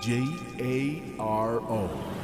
J A R O.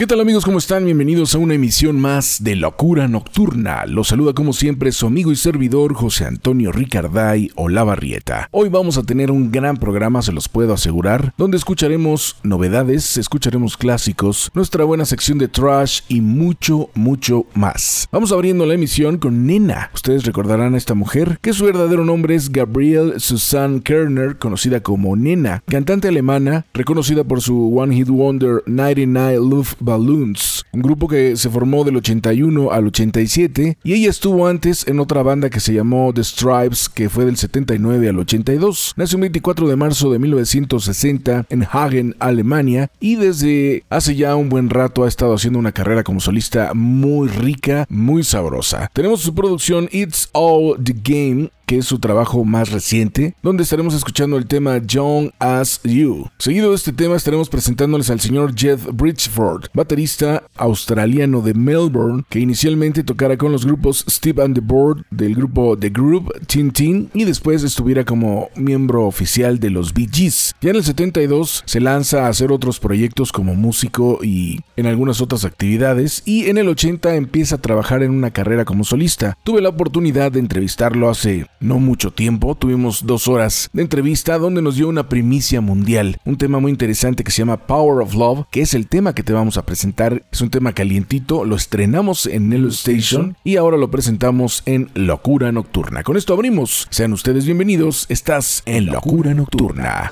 ¿Qué tal amigos? ¿Cómo están? Bienvenidos a una emisión más de Locura Nocturna. Los saluda como siempre su amigo y servidor José Antonio Ricarday Olavarrieta. Hoy vamos a tener un gran programa, se los puedo asegurar, donde escucharemos novedades, escucharemos clásicos, nuestra buena sección de trash y mucho, mucho más. Vamos abriendo la emisión con Nena. Ustedes recordarán a esta mujer, que su verdadero nombre es Gabrielle Susanne Kerner, conocida como Nena, cantante alemana, reconocida por su One Hit Wonder 99 Luft Balloons, un grupo que se formó del 81 al 87 y ella estuvo antes en otra banda que se llamó The Stripes que fue del 79 al 82. Nació el 24 de marzo de 1960 en Hagen, Alemania y desde hace ya un buen rato ha estado haciendo una carrera como solista muy rica, muy sabrosa. Tenemos su producción It's All the Game que es su trabajo más reciente, donde estaremos escuchando el tema Young as You. Seguido de este tema estaremos presentándoles al señor Jeff Bridgeford, baterista australiano de Melbourne, que inicialmente tocara con los grupos Steve and the Board del grupo The Group, Tin y después estuviera como miembro oficial de los Bee Gees. Ya en el 72 se lanza a hacer otros proyectos como músico y en algunas otras actividades, y en el 80 empieza a trabajar en una carrera como solista. Tuve la oportunidad de entrevistarlo hace no mucho tiempo, tuvimos dos horas de entrevista donde nos dio una primicia mundial, un tema muy interesante que se llama Power of Love, que es el tema que te vamos a presentar, es un tema calientito, lo estrenamos en Nelo Station y ahora lo presentamos en Locura Nocturna. Con esto abrimos, sean ustedes bienvenidos, estás en Locura Nocturna.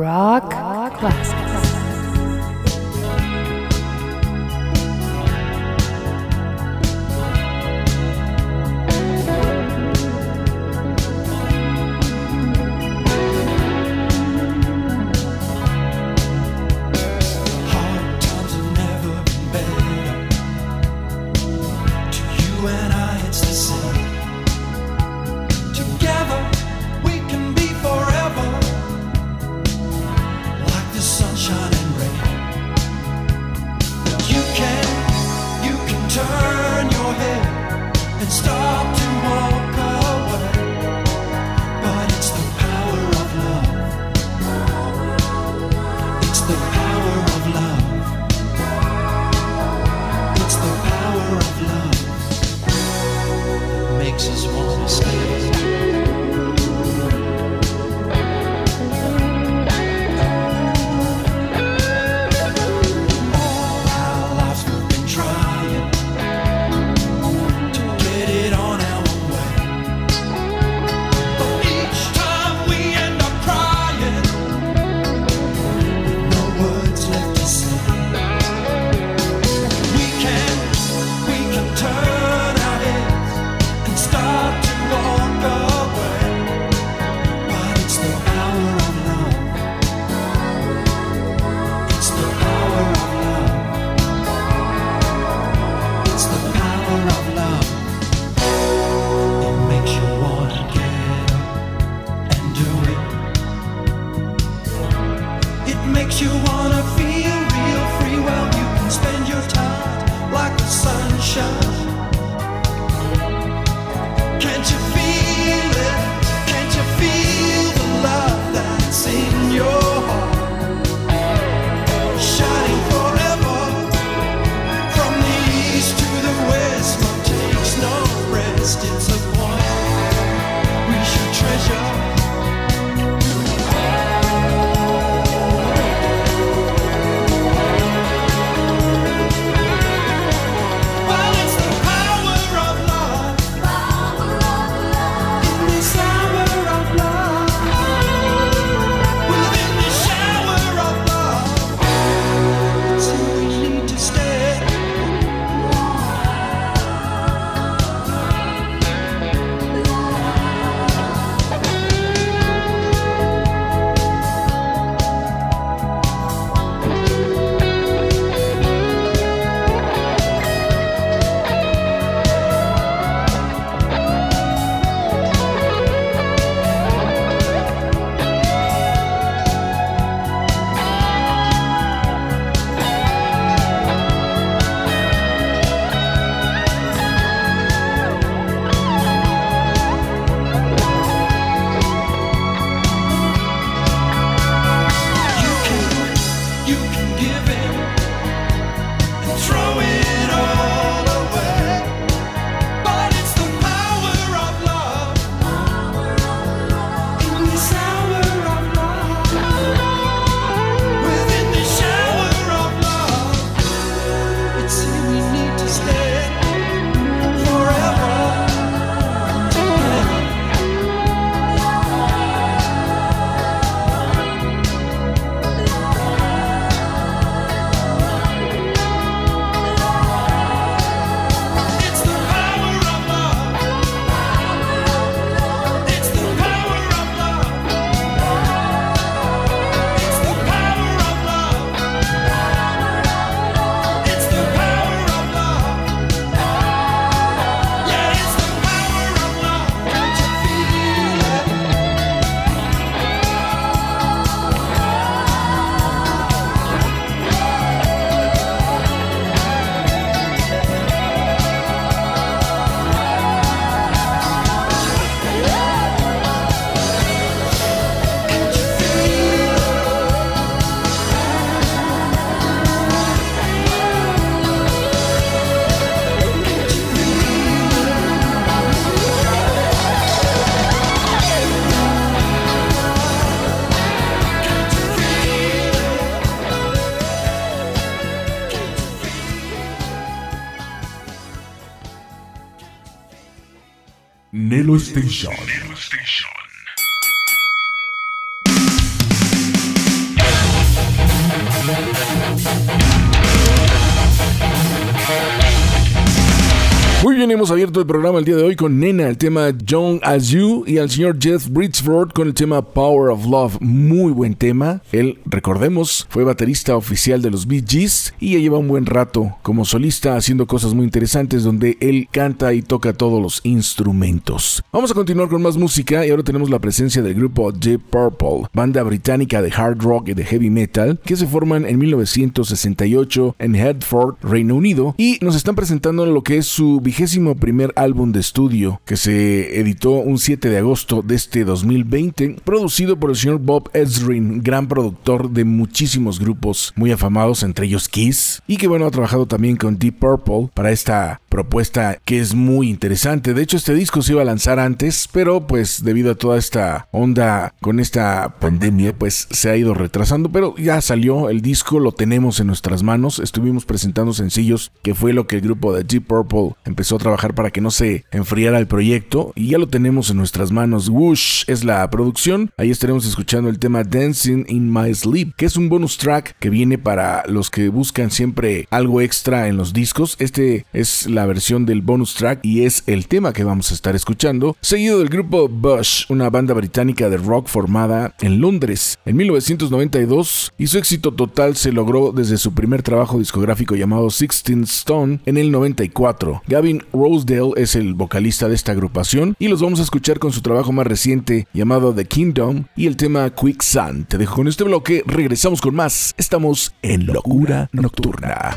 Rock, Rock Classics. Hemos abierto el programa el día de hoy con Nena, el tema Young As You, y al señor Jeff Bridgeford con el tema Power of Love. Muy buen tema. Él, recordemos, fue baterista oficial de los Bee Gees y ya lleva un buen rato como solista haciendo cosas muy interesantes donde él canta y toca todos los instrumentos. Vamos a continuar con más música y ahora tenemos la presencia del grupo Deep Purple, banda británica de hard rock y de heavy metal que se forman en 1968 en Hertford, Reino Unido, y nos están presentando lo que es su vigésimo primer álbum de estudio que se editó un 7 de agosto de este 2020, producido por el señor Bob Ezrin, gran productor de muchísimos grupos muy afamados, entre ellos Kiss, y que bueno, ha trabajado también con Deep Purple para esta propuesta que es muy interesante. De hecho, este disco se iba a lanzar antes, pero pues debido a toda esta onda con esta pandemia, pues se ha ido retrasando, pero ya salió el disco, lo tenemos en nuestras manos, estuvimos presentando sencillos, que fue lo que el grupo de Deep Purple empezó a trabajar para que no se enfriara el proyecto, y ya lo tenemos en nuestras manos. Whoosh es la producción, ahí estaremos escuchando el tema Dancing in My Sleep, que es un bonus track que viene para los que buscan siempre algo extra en los discos. Este es la versión del bonus track y es el tema que vamos a estar escuchando, seguido del grupo Bush, una banda británica de rock formada en Londres en 1992 y su éxito total se logró desde su primer trabajo discográfico llamado Sixteen Stone en el 94. Gavin Rosedale es el vocalista de esta agrupación y los vamos a escuchar con su trabajo más reciente llamado The Kingdom y el tema Quicksand. Te dejo con este bloque, regresamos con más. Estamos en Locura Nocturna.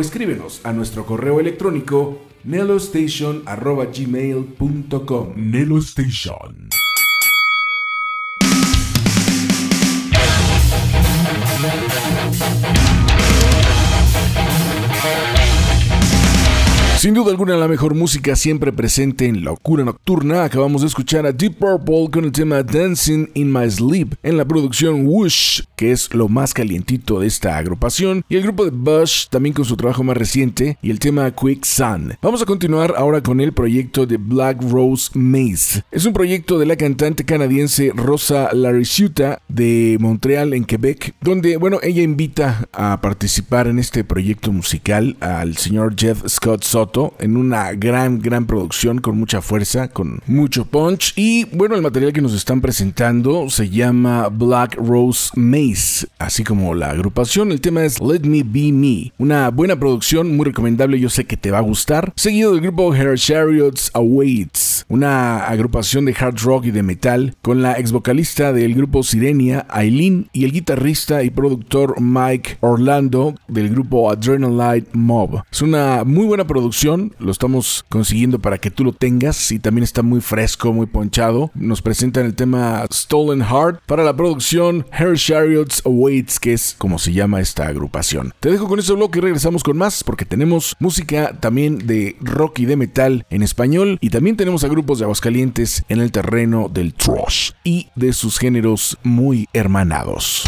escríbenos a nuestro correo electrónico nelostation.gmail.com Nelostation. Sin duda alguna la mejor música siempre presente en Locura Nocturna. Acabamos de escuchar a Deep Purple con el tema Dancing in My Sleep en la producción Whoosh, que es lo más calientito de esta agrupación, y el grupo de Bush también con su trabajo más reciente y el tema Quick Sun. Vamos a continuar ahora con el proyecto de Black Rose Maze. Es un proyecto de la cantante canadiense Rosa Lariciuta de Montreal en Quebec, donde bueno, ella invita a participar en este proyecto musical al señor Jeff Scott Soto en una gran, gran producción con mucha fuerza, con mucho punch. Y bueno, el material que nos están presentando se llama Black Rose Maze, así como la agrupación. El tema es Let Me Be Me, una buena producción, muy recomendable, yo sé que te va a gustar. Seguido del grupo Her Chariots Awaits, una agrupación de hard rock y de metal, con la ex vocalista del grupo Sirenia, Aileen, y el guitarrista y productor Mike Orlando del grupo Adrenaline Mob. Es una muy buena producción lo estamos consiguiendo para que tú lo tengas y también está muy fresco, muy ponchado. Nos presentan el tema Stolen Heart para la producción Hair Chariots Awaits, que es como se llama esta agrupación. Te dejo con ese bloque y regresamos con más porque tenemos música también de rock y de metal en español y también tenemos a grupos de Aguascalientes en el terreno del thrash y de sus géneros muy hermanados.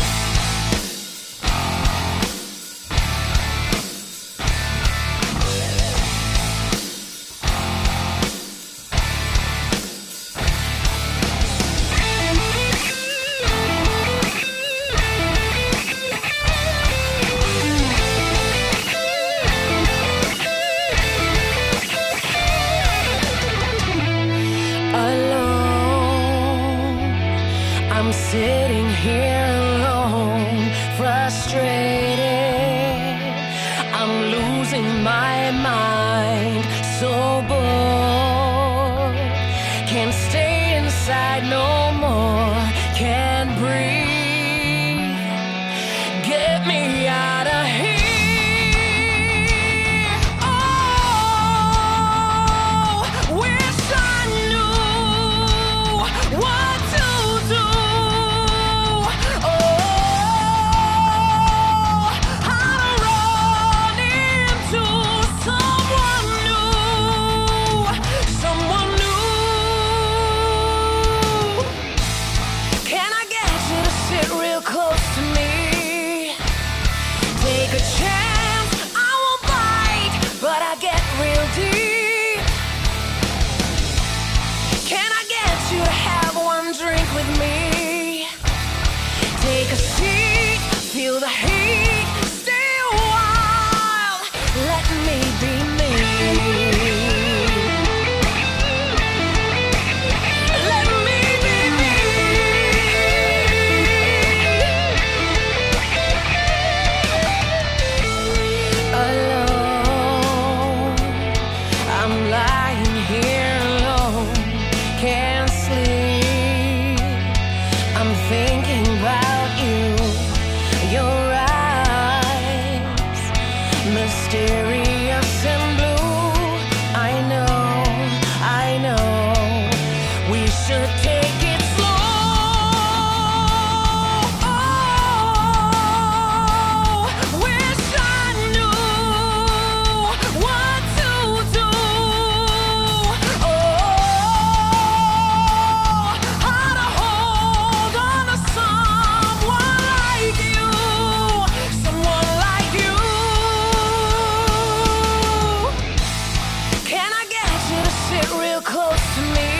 real close to me.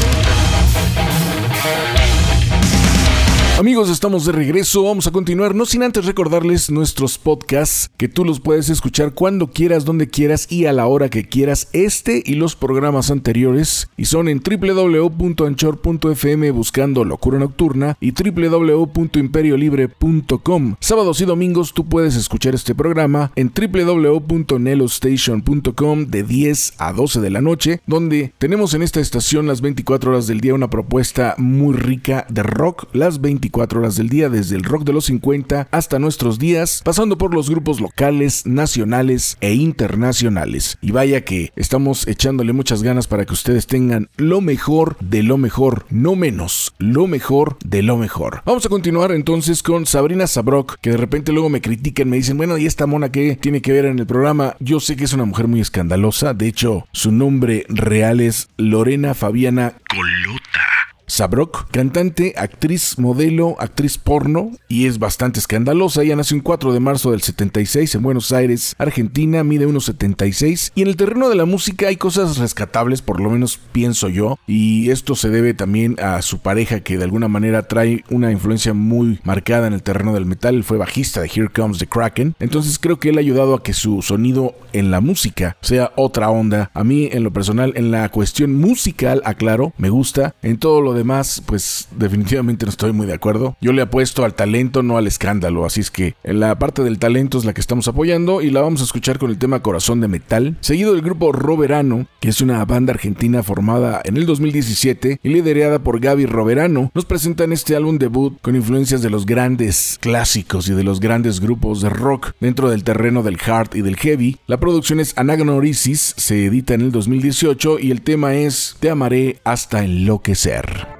Amigos, estamos de regreso, vamos a continuar, no sin antes recordarles nuestros podcasts, que tú los puedes escuchar cuando quieras, donde quieras y a la hora que quieras, este y los programas anteriores, y son en www.anchor.fm buscando Locura Nocturna y www.imperiolibre.com. Sábados y domingos tú puedes escuchar este programa en www.nelostation.com de 10 a 12 de la noche, donde tenemos en esta estación las 24 horas del día una propuesta muy rica de rock, las 24 horas del día, desde el rock de los 50 hasta nuestros días, pasando por los grupos locales, nacionales e internacionales. Y vaya que estamos echándole muchas ganas para que ustedes tengan lo mejor de lo mejor, no menos, lo mejor de lo mejor. Vamos a continuar entonces con Sabrina Sabrok, que de repente luego me critican, me dicen, bueno, ¿y esta mona que tiene que ver en el programa? Yo sé que es una mujer muy escandalosa, de hecho, su nombre real es Lorena Fabiana Colota. Sabrok, cantante, actriz, modelo, actriz porno y es bastante escandalosa. Ella nació el 4 de marzo del 76 en Buenos Aires, Argentina, mide unos 76 y en el terreno de la música hay cosas rescatables, por lo menos pienso yo, y esto se debe también a su pareja que de alguna manera trae una influencia muy marcada en el terreno del metal, Él fue bajista de Here Comes the Kraken, entonces creo que él ha ayudado a que su sonido en la música sea otra onda. A mí en lo personal, en la cuestión musical, aclaro, me gusta, en todo lo demás, pues definitivamente no estoy muy de acuerdo. Yo le apuesto al talento, no al escándalo, así es que la parte del talento es la que estamos apoyando y la vamos a escuchar con el tema Corazón de Metal, seguido del grupo Roverano, que es una banda argentina formada en el 2017 y liderada por Gaby Roverano. Nos presentan este álbum debut con influencias de los grandes clásicos y de los grandes grupos de rock dentro del terreno del hard y del heavy. La producción es Anagnorisis, se edita en el 2018 y el tema es Te amaré hasta enloquecer.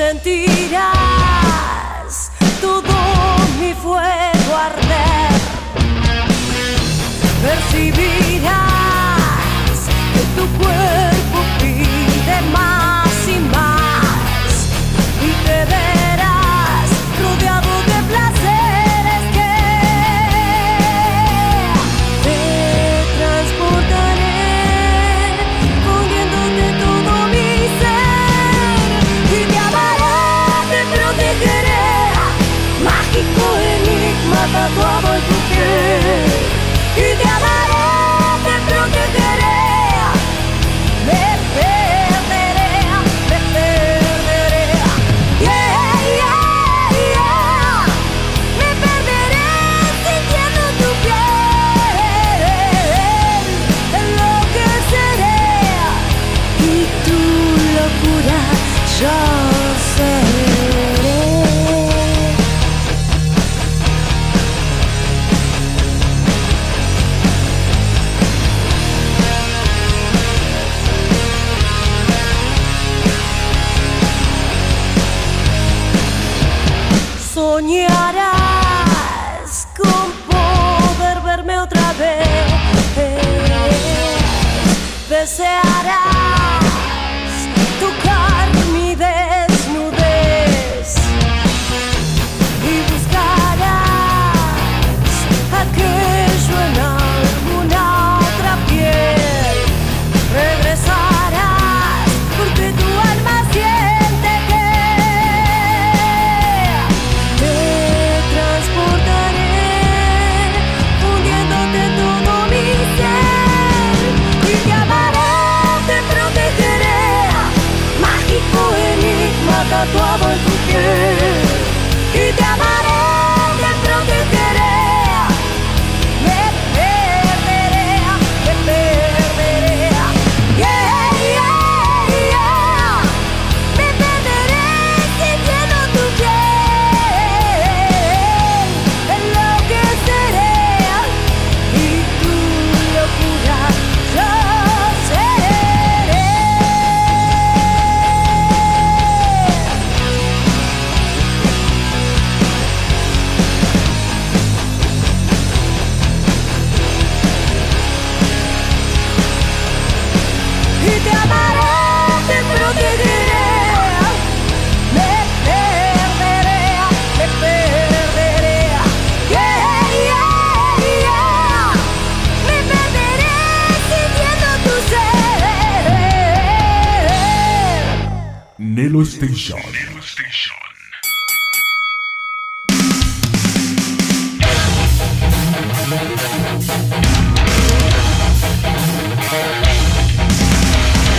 sentir.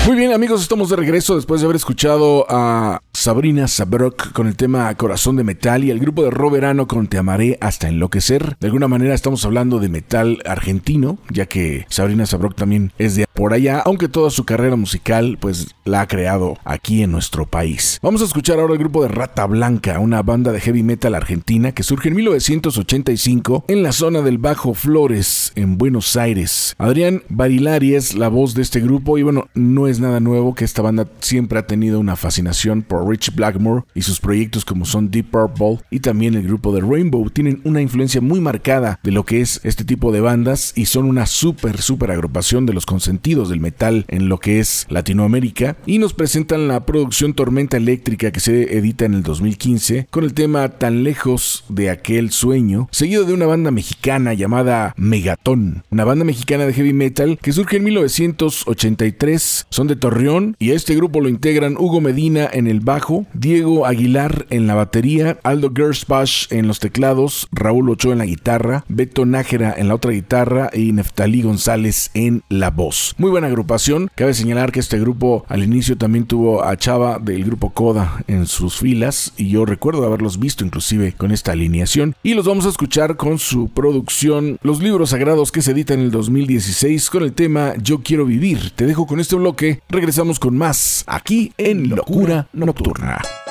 Muy bien amigos, estamos de regreso después de haber escuchado a Sabrina Sabrok con el tema Corazón de Metal y el grupo de Roberano con Te Amaré hasta enloquecer. De alguna manera estamos hablando de metal argentino, ya que Sabrina Sabrok también es de por allá, aunque toda su carrera musical pues la ha creado aquí en nuestro país. Vamos a escuchar ahora el grupo de Rata Blanca, una banda de heavy metal argentina que surge en 1985 en la zona del Bajo Flores, en Buenos Aires. Adrián Barilari es la voz de este grupo y bueno, no es nada nuevo que esta banda siempre ha tenido una fascinación por Rich Blackmore y sus proyectos como son Deep Purple y también el grupo de Rainbow tienen una influencia muy marcada de lo que es este tipo de bandas y son una súper súper agrupación de los consentidos del metal en lo que es Latinoamérica. Y nos presentan la producción Tormenta Eléctrica que se edita en el 2015 con el tema Tan lejos de aquel sueño, seguido de una banda mexicana llamada Megatón, una banda mexicana de heavy metal que surge en 1983, son de Torreón y a este grupo lo integran Hugo Medina en el bajo, Diego Aguilar en la batería, Aldo Gersbach en los teclados, Raúl Ochoa en la guitarra, Beto Nájera en la otra guitarra y Neftalí González en la voz. Muy buena agrupación, cabe señalar que este grupo al inicio también tuvo a Chava del grupo Coda en sus filas y yo recuerdo haberlos visto inclusive con esta alineación y los vamos a escuchar con su producción Los libros sagrados que se edita en el 2016 con el tema Yo quiero vivir. Te dejo con este bloque, regresamos con más aquí en Locura Nocturna. nocturna.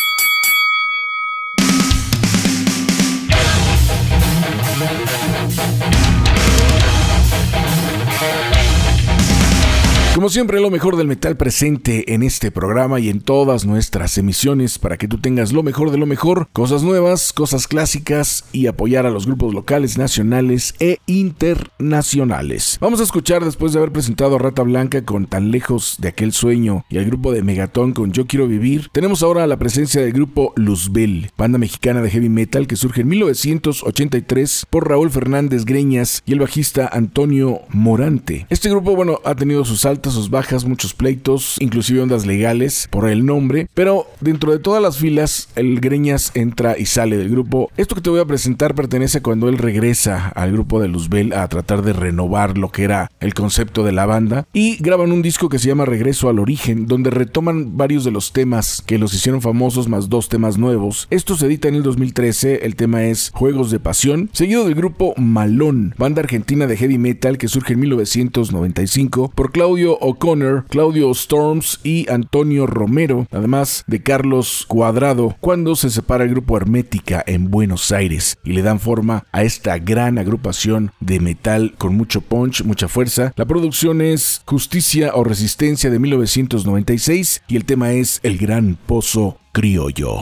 Como siempre, lo mejor del metal presente en este programa y en todas nuestras emisiones para que tú tengas lo mejor de lo mejor, cosas nuevas, cosas clásicas y apoyar a los grupos locales, nacionales e internacionales. Vamos a escuchar después de haber presentado a Rata Blanca con Tan lejos de aquel sueño y al grupo de Megatón con Yo quiero vivir, tenemos ahora la presencia del grupo Luzbel, banda mexicana de heavy metal que surge en 1983 por Raúl Fernández Greñas y el bajista Antonio Morante. Este grupo, bueno, ha tenido sus altos altas, bajas, muchos pleitos, inclusive ondas legales por el nombre, pero dentro de todas las filas, el Greñas entra y sale del grupo. Esto que te voy a presentar pertenece cuando él regresa al grupo de Luzbel a tratar de renovar lo que era el concepto de la banda y graban un disco que se llama Regreso al Origen, donde retoman varios de los temas que los hicieron famosos más dos temas nuevos. Esto se edita en el 2013, el tema es Juegos de Pasión, seguido del grupo Malón, banda argentina de heavy metal que surge en 1995 por Claudio O'Connor, Claudio Storms y Antonio Romero, además de Carlos Cuadrado, cuando se separa el grupo Hermética en Buenos Aires y le dan forma a esta gran agrupación de metal con mucho punch, mucha fuerza. La producción es Justicia o Resistencia de 1996 y el tema es El Gran Pozo Criollo.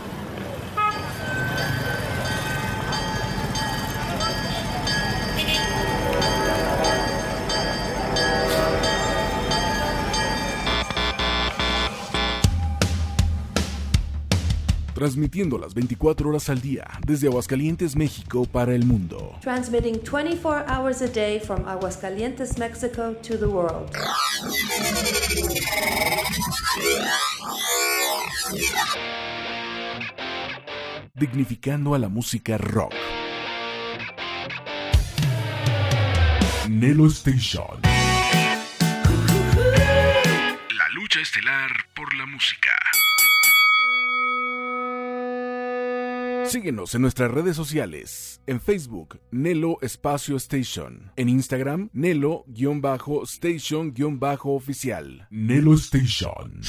Transmitiendo las 24 horas al día desde Aguascalientes, México para el mundo. Transmitting 24 hours a day from Aguascalientes, Mexico to the world. dignificando a la música rock. Nelo Station. La lucha estelar por la música. Síguenos en nuestras redes sociales. En Facebook, Nelo Espacio Station. En Instagram, Nelo-Station-Oficial. Nelo Station.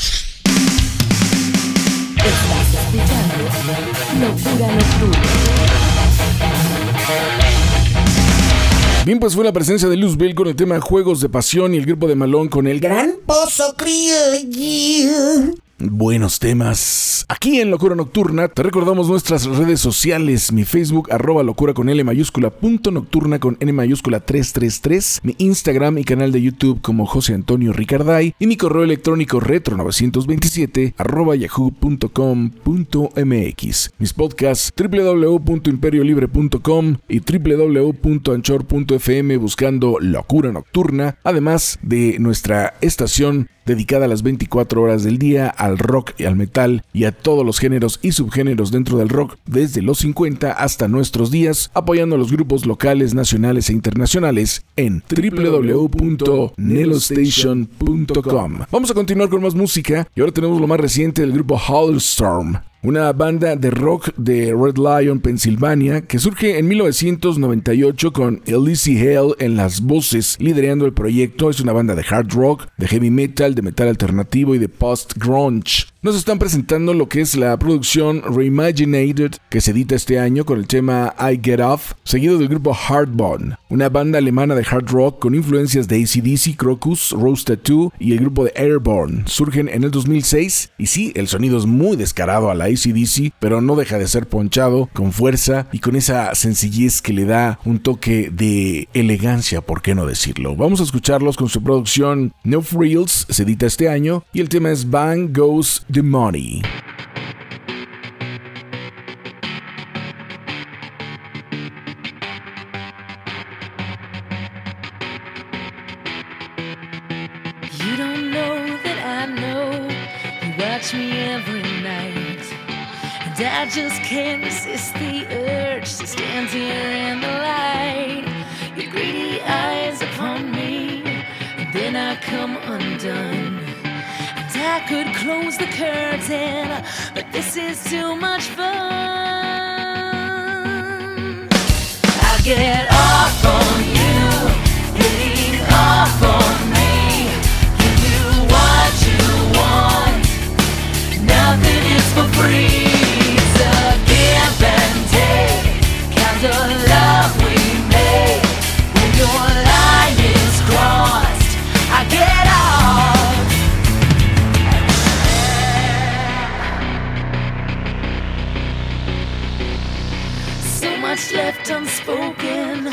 Bien, pues fue la presencia de Luz Bell con el tema Juegos de Pasión y el grupo de Malón con el Gran Pozo Criollo. Buenos temas. Aquí en Locura Nocturna te recordamos nuestras redes sociales. Mi Facebook, arroba locura con L mayúscula, punto nocturna con N mayúscula 333. Mi Instagram y canal de YouTube como José Antonio Ricarday. Y mi correo electrónico retro927 arroba yahoo.com.mx. Mis podcasts www.imperiolibre.com y www.anchor.fm buscando Locura Nocturna. Además de nuestra estación dedicada a las 24 horas del día al rock y al metal y a todos los géneros y subgéneros dentro del rock desde los 50 hasta nuestros días, apoyando a los grupos locales, nacionales e internacionales en www.nelostation.com. Vamos a continuar con más música y ahora tenemos lo más reciente del grupo Howlstorm una banda de rock de Red Lion, Pensilvania, que surge en 1998 con Elise Hale en las voces, liderando el proyecto. Es una banda de hard rock, de heavy metal, de metal alternativo y de post-grunge. Nos están presentando lo que es la producción Reimaginated, que se edita este año con el tema I Get Off, seguido del grupo Hardbone, una banda alemana de hard rock con influencias de ACDC, Crocus, Rose Tattoo y el grupo de Airborne. Surgen en el 2006 y sí, el sonido es muy descarado a la ACDC, pero no deja de ser ponchado, con fuerza y con esa sencillez que le da un toque de elegancia, por qué no decirlo. Vamos a escucharlos con su producción No Frills, se edita este año, y el tema es Bang Goes the Money. And I just can't resist the urge to stand here in the light. Your greedy eyes upon me, and then I come undone. And I could close the curtain, but this is too much fun. I get off on unspoken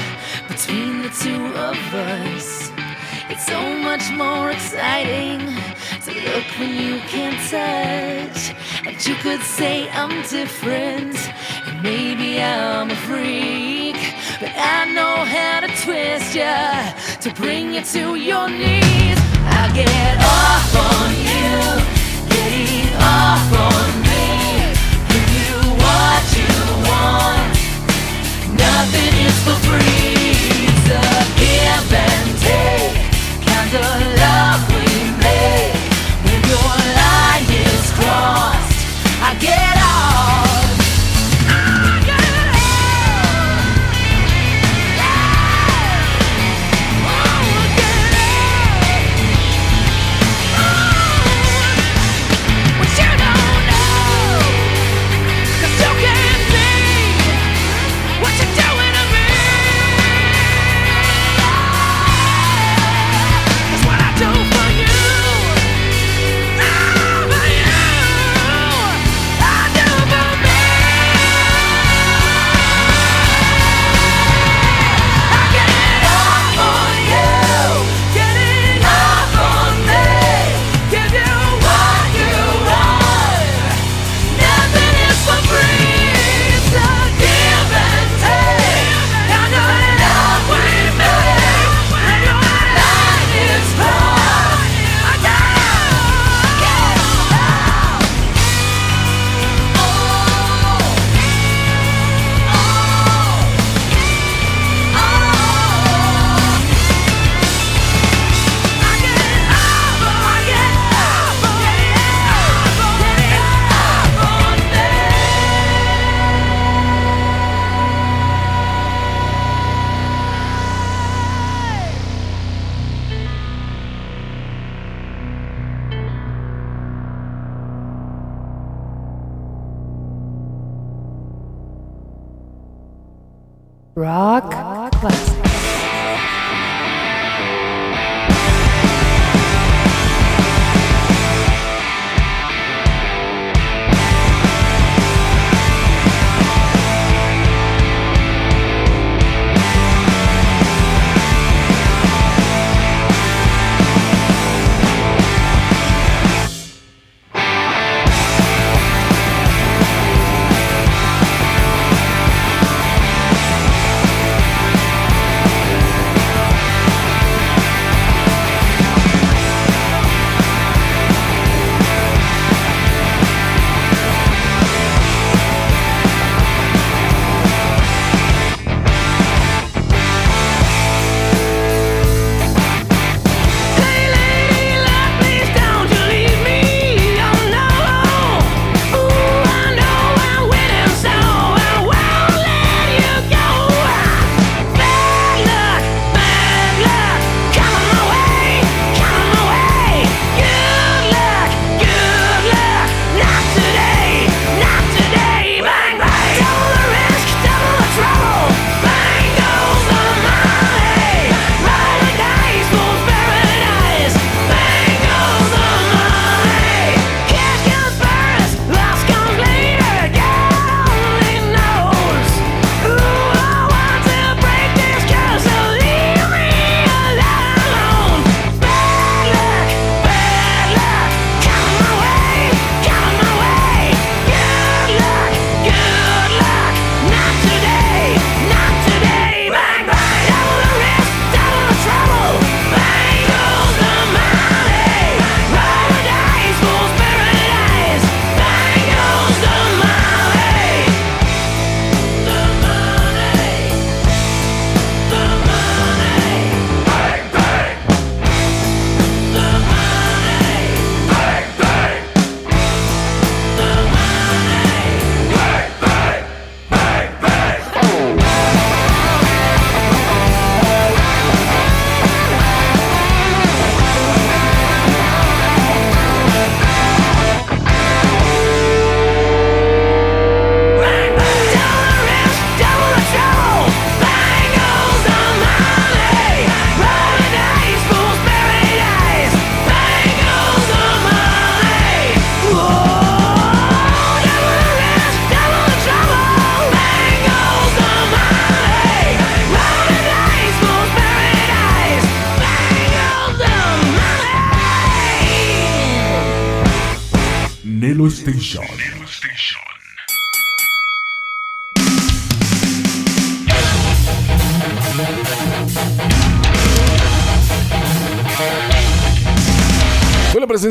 between the two of us. It's so much more exciting to look when you can't touch. And you could say I'm different, and maybe I'm a freak. But I know how to twist ya to bring you to your knees. I get off on you, getting off on me. Give you what you want. For. It's a give and take kind of love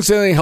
Presencia de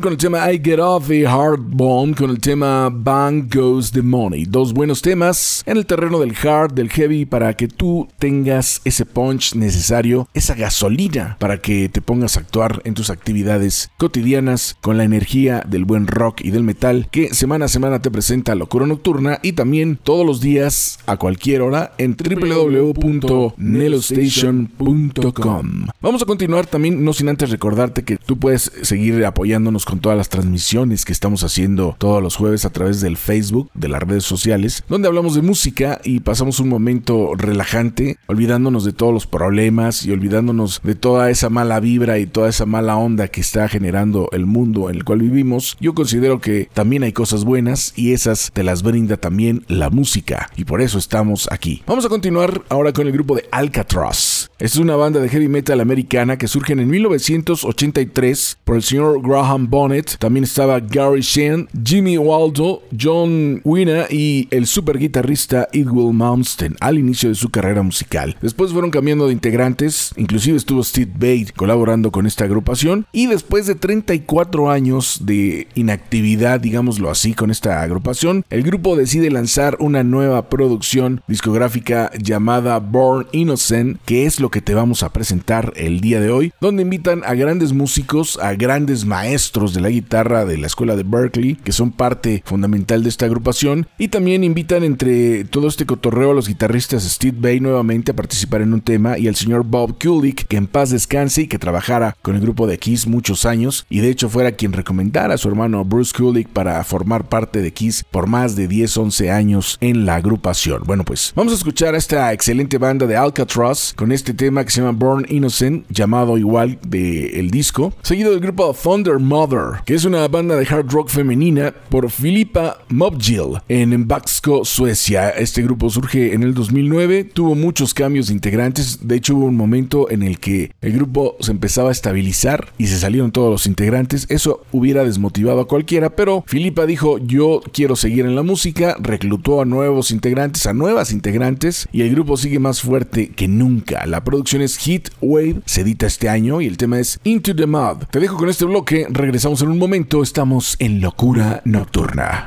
con el tema I Get Off y Hard Bomb con el tema Bang Goes the Money. Dos buenos temas en el terreno del hard, del heavy, para que tú tengas ese punch necesario, esa gasolina para que te pongas a actuar en tus actividades cotidianas con la energía del buen rock y del metal que semana a semana te presenta Locura Nocturna y también todos los días a cualquier hora en www.nelostation.com. Vamos a continuar también, no sin antes recordarte que tú puedes seguir apoyándonos con todas las transmisiones que estamos haciendo todos los jueves a través del Facebook, de las redes sociales, donde hablamos de música y pasamos un momento relajante, olvidándonos de todos los problemas y olvidándonos de toda esa mala vibra y toda esa mala onda que está generando el mundo en el cual vivimos. Yo considero que también hay cosas buenas y esas te las brinda también la música y por eso estamos aquí. Vamos a continuar ahora con el grupo de Alcatraz. Esta es una banda de heavy metal americana que surge en 1983 por el señor Graham Bonnet. También estaba Gary Shen, Jimmy Waldo, John Wina y el super guitarrista Edwill Malmsteen al inicio de su carrera musical. Después fueron cambiando de integrantes, inclusive estuvo Steve Bate colaborando con esta agrupación y después de 34 años de inactividad, digámoslo así, con esta agrupación, el grupo decide lanzar una nueva producción discográfica llamada Born Innocent, que es lo que te vamos a presentar el día de hoy, donde invitan a grandes músicos a grandes maestros de la guitarra de la escuela de Berkeley, que son parte fundamental de esta agrupación, y también invitan entre todo este cotorreo a los guitarristas Steve Bay nuevamente a participar en un tema y al señor Bob Kulick, que en paz descanse y que trabajara con el grupo de Kiss muchos años, y de hecho fuera quien recomendara a su hermano Bruce Kulick para formar parte de Kiss por más de 10-11 años en la agrupación. Bueno, pues vamos a escuchar a esta excelente banda de Alcatraz con este tema que se llama Born Innocent, llamado igual de el disco, seguido del grupo Thunder Mother, que es una banda de hard rock femenina por Filippa Mobgil en Baxco, Suecia. Este grupo surge en el 2009, tuvo muchos cambios de integrantes, de hecho hubo un momento en el que el grupo se empezaba a estabilizar y se salieron todos los integrantes, eso hubiera desmotivado a cualquiera, pero Filippa dijo yo quiero seguir en la música, reclutó a nuevos integrantes, a nuevas integrantes y el grupo sigue más fuerte que nunca. La producción es Heat Wave, se edita este año y el tema es Into the Mud. Te dejo con este bloque, regresamos en un momento, estamos en Locura Nocturna.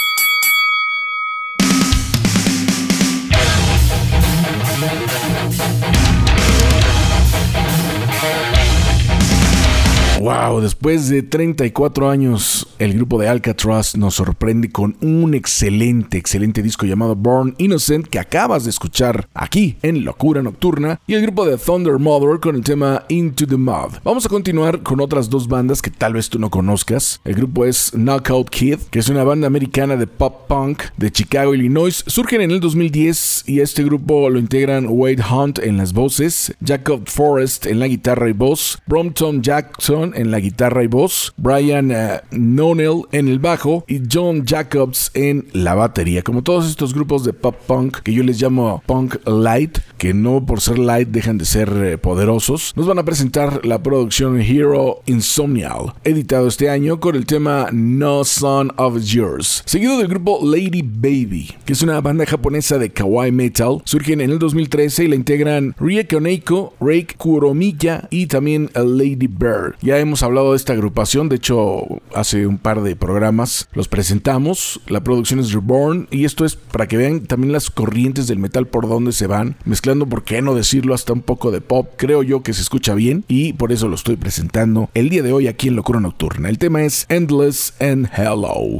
Wow, después de 34 años, el grupo de Alcatraz nos sorprende con un excelente, excelente disco llamado Born Innocent que acabas de escuchar aquí en Locura Nocturna y el grupo de Thunder Mother con el tema Into the Mud. Vamos a continuar con otras dos bandas que tal vez tú no conozcas. El grupo es Knockout Kid, que es una banda americana de pop punk de Chicago, Illinois. Surgen en el 2010 y este grupo lo integran Wade Hunt en las voces, Jacob Forrest en la guitarra y voz, Brompton Jackson en la guitarra y voz, Brian uh, en el bajo y John Jacobs en la batería. Como todos estos grupos de pop punk que yo les llamo punk light, que no por ser light dejan de ser eh, poderosos, nos van a presentar la producción Hero Insomnial, editado este año con el tema No Son of Yours, seguido del grupo Lady Baby, que es una banda japonesa de kawaii metal, surgen en el 2013 y la integran Rie Koneiko, Reik Kuromiya y también Lady Bird. Ya hemos hablado de esta agrupación, de hecho hace un par de programas los presentamos. La producción es Reborn y esto es para que vean también las corrientes del metal por donde se van, mezclando, por qué no decirlo, hasta un poco de pop. Creo yo que se escucha bien y por eso lo estoy presentando el día de hoy aquí en Locura Nocturna. El tema es Endless and Hello.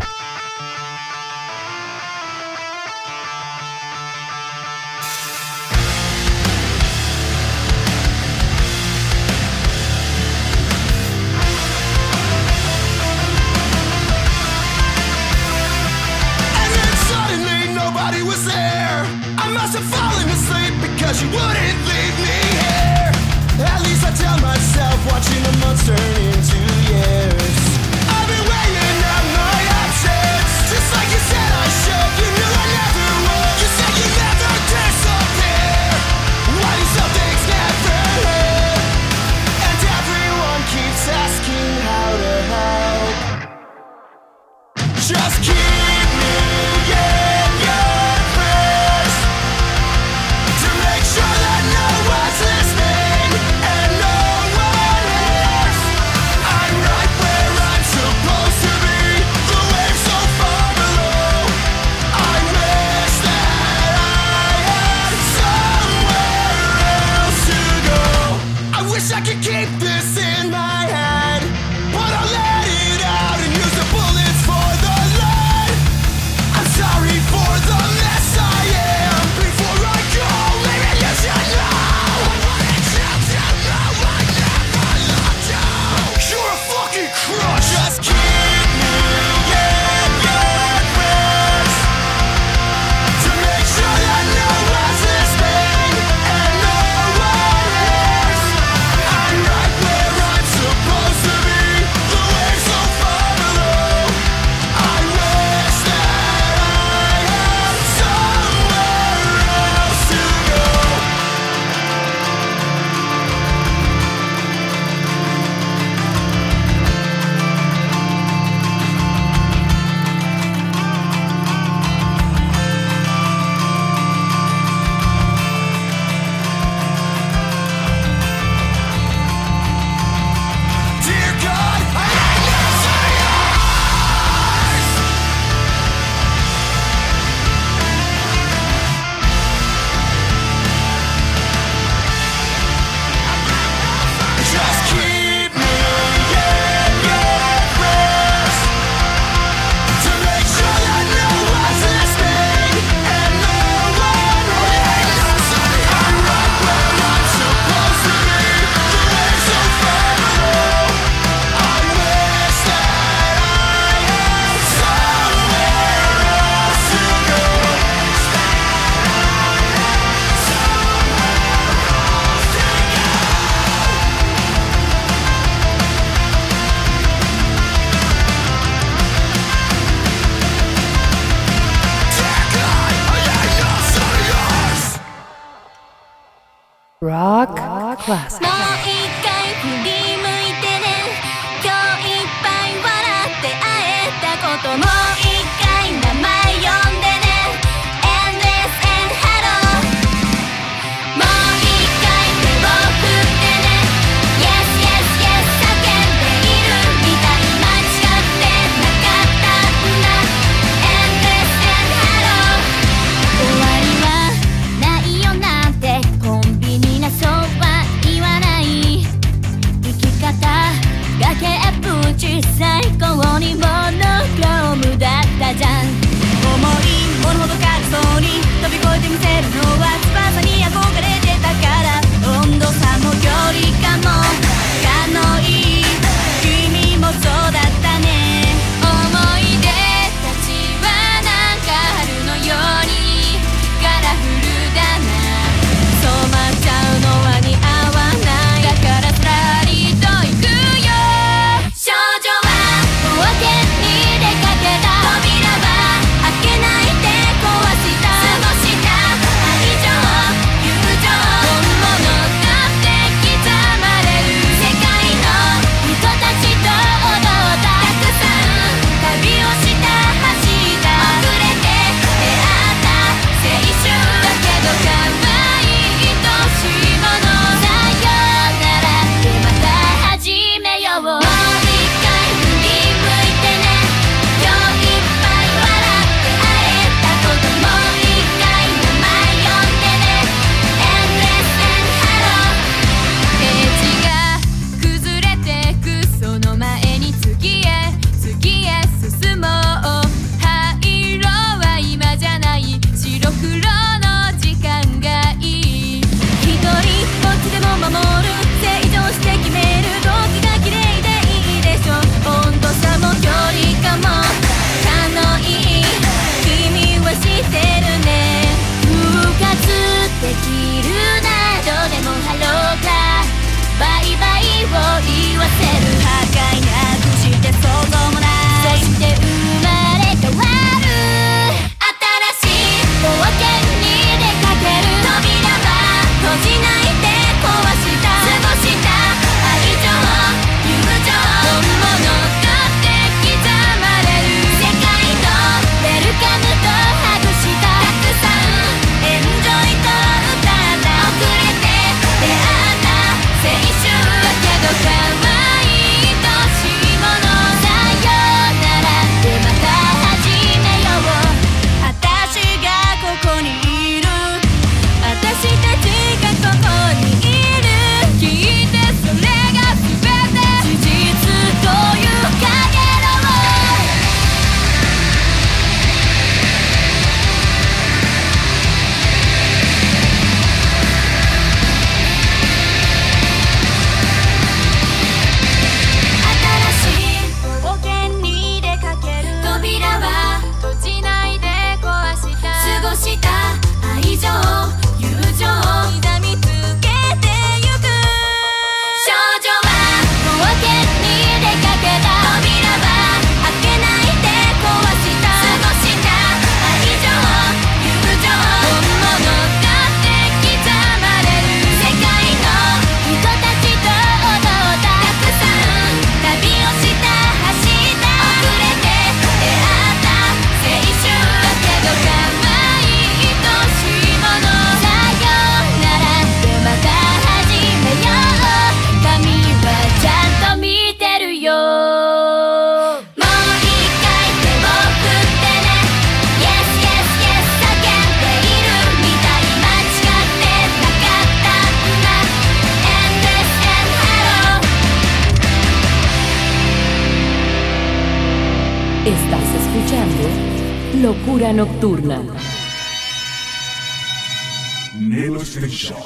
Station.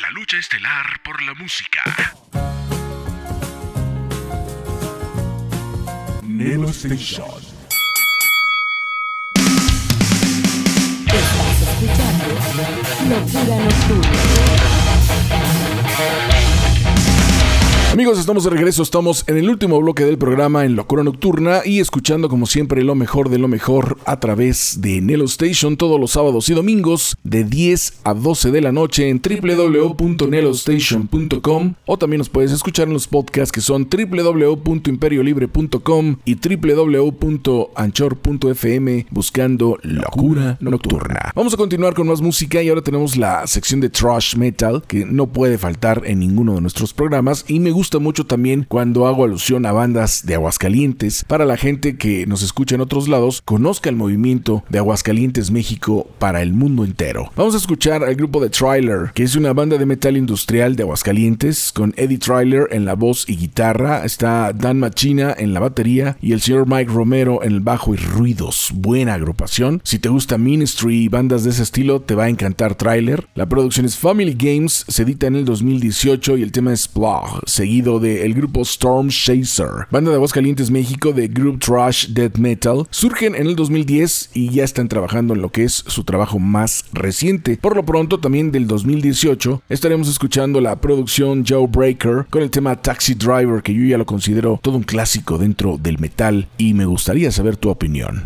La lucha estelar por la música. Nelo Station. Estás escuchando Locura Nocturna. Amigos, estamos de regreso, estamos en el último bloque del programa en Locura Nocturna y escuchando como siempre lo mejor de lo mejor a través de Nelo Station todos los sábados y domingos de 10 a 12 de la noche en www.nelostation.com o también nos puedes escuchar en los podcasts que son www.imperiolibre.com y www.anchor.fm buscando Locura Nocturna. Vamos a continuar con más música y ahora tenemos la sección de Trash Metal que no puede faltar en ninguno de nuestros programas y me gusta mucho también cuando hago alusión a bandas de Aguascalientes para la gente que nos escucha en otros lados conozca el movimiento de Aguascalientes México para el mundo entero. Vamos a escuchar al grupo de Trailer, que es una banda de metal industrial de Aguascalientes con Eddie Trailer en la voz y guitarra, está Dan Machina en la batería y el señor Mike Romero en el bajo y ruidos. Buena agrupación. Si te gusta Ministry y bandas de ese estilo, te va a encantar Trailer. La producción es Family Games, se edita en el 2018 y el tema es Blah, seguido del grupo Storm Chaser, banda de Aguascalientes, México de Group Trash Death Metal. Surgen en el 2010 y ya están trabajando en lo que es su trabajo más reciente. Por lo pronto, también del 2018, estaremos escuchando la producción Joe Breaker con el tema Taxi Driver, que yo ya lo considero todo un clásico dentro del metal y me gustaría saber tu opinión.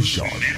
Station.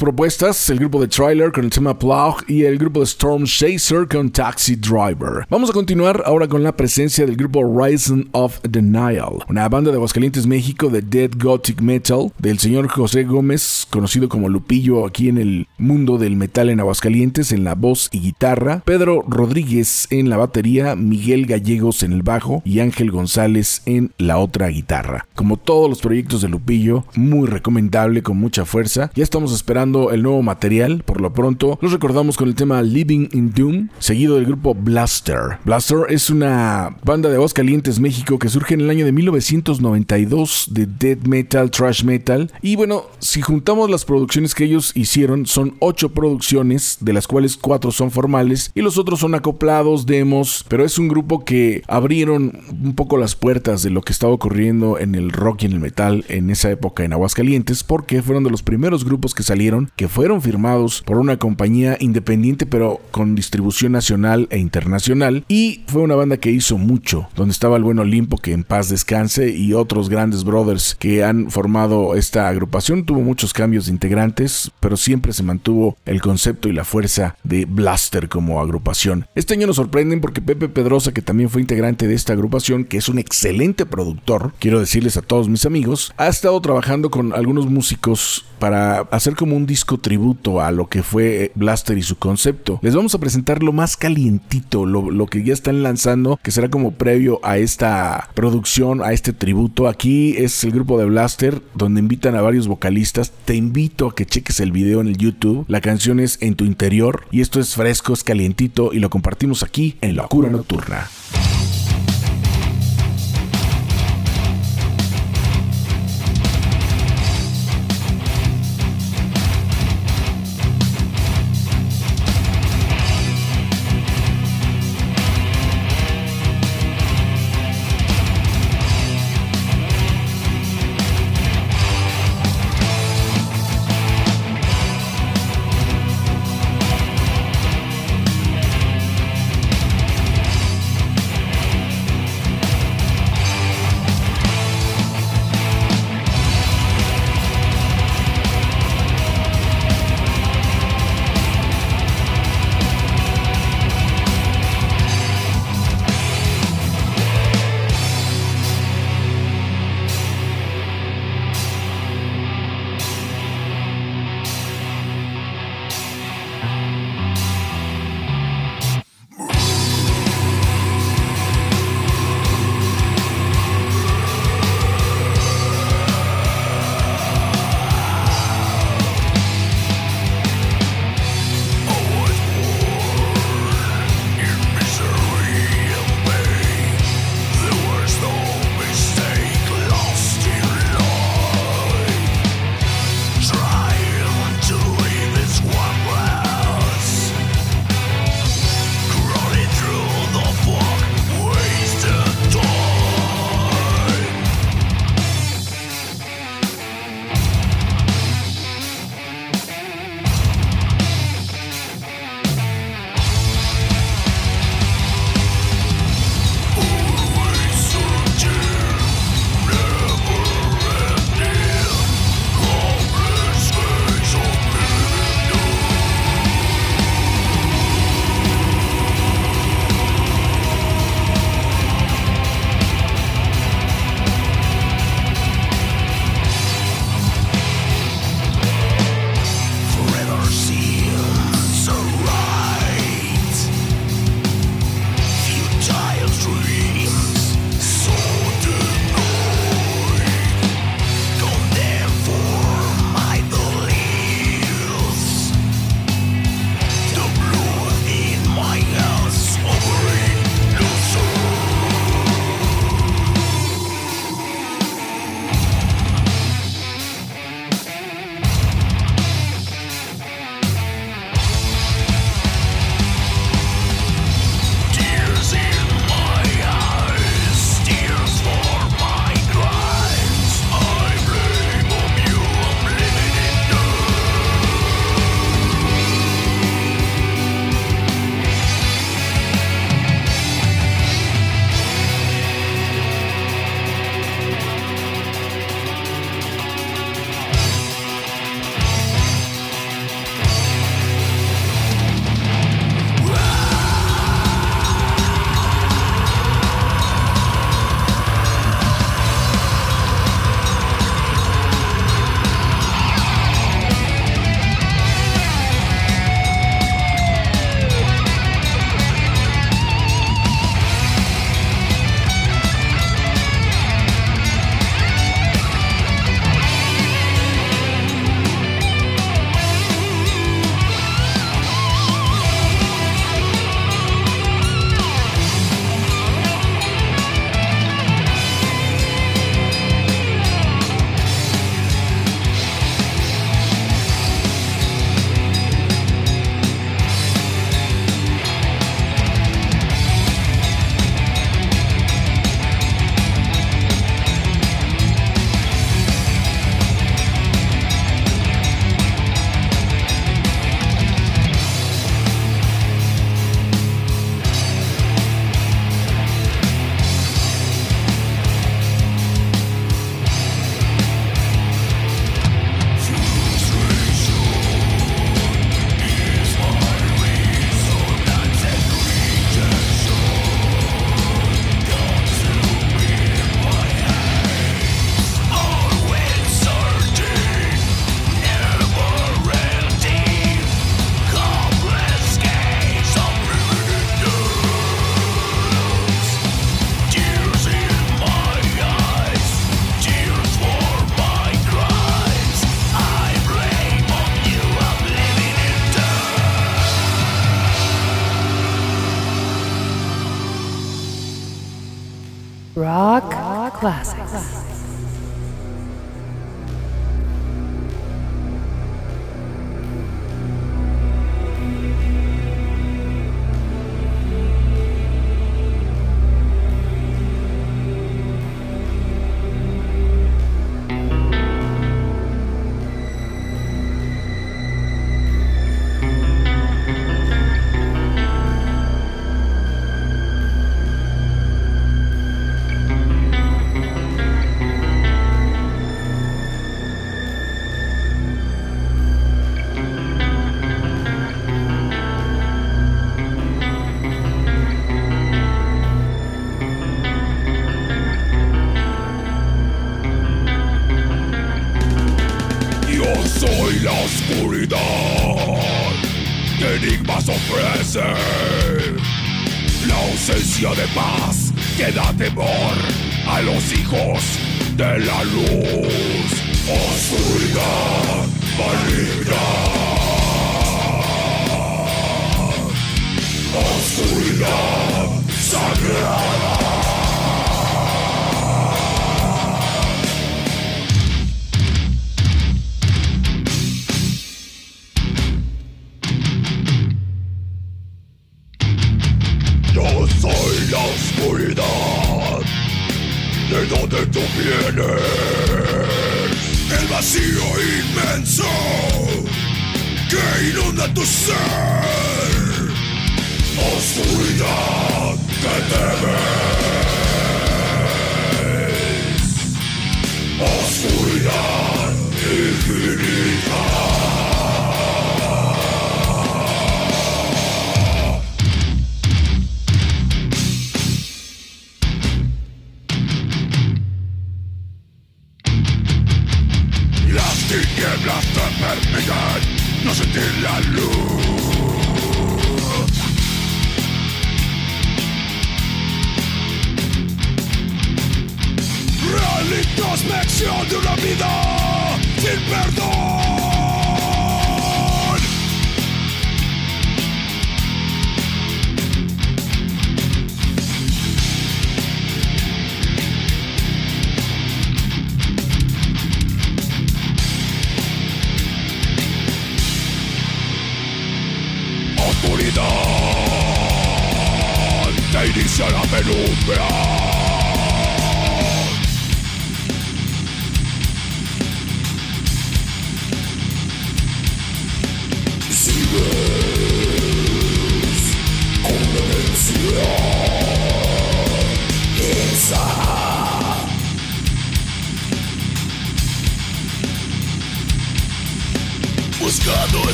Propuestas, el grupo de Trailer con el tema Plow y el grupo de Storm Chaser con Taxi Driver. Vamos a continuar ahora con la presencia del grupo Rising of Denial, una banda de Aguascalientes, México de Dead Gothic Metal del señor José Gómez, conocido como Lupillo aquí en el mundo del metal en Aguascalientes en la voz y guitarra, Pedro Rodríguez en la batería, Miguel Gallegos en el bajo y Ángel González en la otra guitarra. Como todos los proyectos de Lupillo, muy recomendable con mucha fuerza. Ya estamos esperando el nuevo material. Por lo pronto, los recordamos con el tema Living in Doom, seguido del grupo Blaster. Blaster es una banda de voz calientes México que surge en el año de 1992 de death metal, trash metal. Y bueno, si juntamos las producciones que ellos hicieron, son ocho producciones, de las cuales cuatro son formales y los otros son acoplados, demos. Pero es un grupo que abrieron un poco las puertas de lo que estaba ocurriendo en el rock y en el metal en esa época en Aguascalientes, porque fueron de los primeros grupos que salieron, que fueron firmados por una compañía independiente pero con distribución nacional e internacional y fue una banda que hizo mucho, donde estaba el buen Olimpo que en paz descanse y otros grandes brothers que han formado esta agrupación, tuvo muchos cambios de integrantes, pero siempre se mantuvo el concepto y la fuerza de Blaster como agrupación. Este año nos sorprenden porque Pepe Pedrosa, que también fue integrante de esta agrupación, que es un excelente productor, quiero decirles a todos mis amigos, ha estado trabajando con algunos músicos para hacer como un disco tributo a lo que fue Blaster y su concepto. Les vamos a presentar lo más calientito, lo, lo, que ya están lanzando, que será como previo a esta producción, a este tributo. Aquí es el grupo de Blaster, donde invitan a varios vocalistas. Te invito a que cheques el video en el YouTube. La canción es En tu interior y esto es fresco, es calientito y lo compartimos aquí en Locura Nocturna.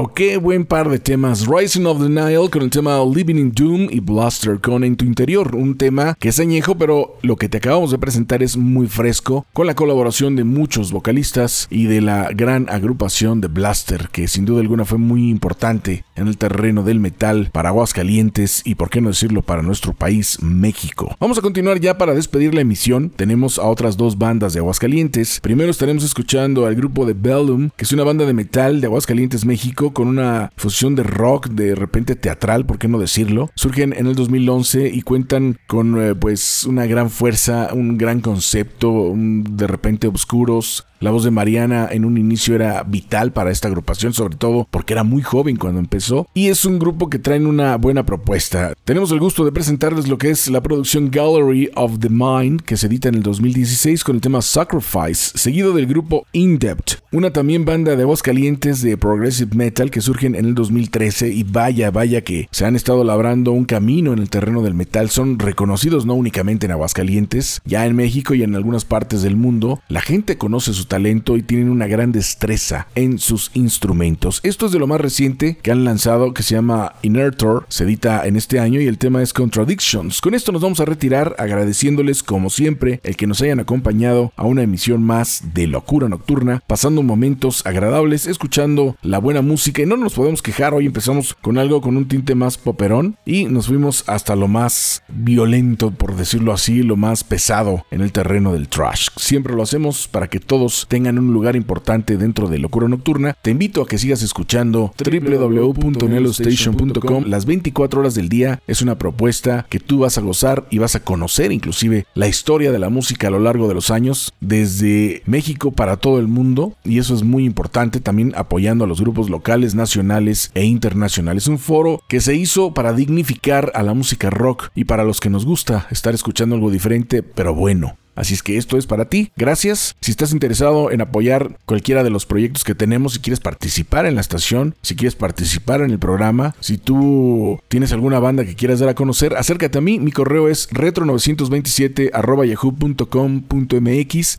Wow, qué buen par de temas. Rising of the Nile con el tema Living in Doom y Blaster con En tu interior. Un tema que es añejo, pero lo que te acabamos de presentar es muy fresco, con la colaboración de muchos vocalistas y de la gran agrupación de Blaster, que sin duda alguna fue muy importante en el terreno del metal para Aguascalientes y, por qué no decirlo, para nuestro país, México. Vamos a continuar ya para despedir la emisión. Tenemos a otras dos bandas de Aguascalientes. Primero estaremos escuchando al grupo de Bellum, que es una banda de metal de Aguascalientes, México, con una fusión de rock, de repente teatral, por qué no decirlo. Surgen en el 2011 y cuentan con eh, pues una gran fuerza, un gran concepto, un- de repente oscuros. La voz de Mariana en un inicio era vital para esta agrupación, sobre todo porque era muy joven cuando empezó. Y es un grupo que traen una buena propuesta. Tenemos el gusto de presentarles lo que es la producción Gallery of the Mind, que se edita en el 2016 con el tema Sacrifice, seguido del grupo Indepth, una también banda de voz calientes de progressive metal que surgen en el 2013 y vaya, vaya que se han estado labrando un camino en el terreno del metal. Son reconocidos no únicamente en Aguascalientes, ya en México y en algunas partes del mundo. La gente conoce su talento y tienen una gran destreza en sus instrumentos. Esto es de lo más reciente que han lanzado que se llama Inertor, se edita en este año y el tema es Contradictions. Con esto nos vamos a retirar agradeciéndoles como siempre el que nos hayan acompañado a una emisión más de Locura Nocturna, pasando momentos agradables, escuchando la buena música y no nos podemos quejar. Hoy empezamos con algo con un tinte más poperón y nos fuimos hasta lo más violento, por decirlo así, lo más pesado en el terreno del trash. Siempre lo hacemos para que todos tengan un lugar importante dentro de Locura Nocturna. Te invito a que sigas escuchando www.nelostation.com las 24 horas del día. Es una propuesta que tú vas a gozar y vas a conocer inclusive la historia de la música a lo largo de los años desde México para todo el mundo y eso es muy importante también apoyando a los grupos locales, nacionales e internacionales. Un foro que se hizo para dignificar a la música rock y para los que nos gusta estar escuchando algo diferente, pero bueno. Así es que esto es para ti. Gracias. Si estás interesado en apoyar cualquiera de los proyectos que tenemos, si quieres participar en la estación, si quieres participar en el programa, si tú tienes alguna banda que quieras dar a conocer, acércate a mí. Mi correo es retro927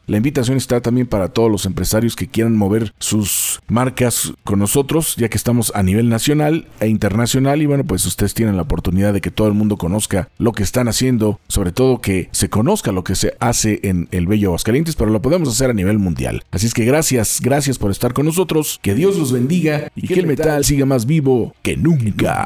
La invitación está también para todos los empresarios que quieran mover sus marcas con nosotros, ya que estamos a nivel nacional e internacional. Y bueno, pues ustedes tienen la oportunidad de que todo el mundo conozca lo que están haciendo, sobre todo que se conozca lo que se hace en el bello Aguascalientes, pero lo podemos hacer a nivel mundial. Así es que gracias, gracias por estar con nosotros, que Dios los bendiga y que el metal siga más vivo que nunca.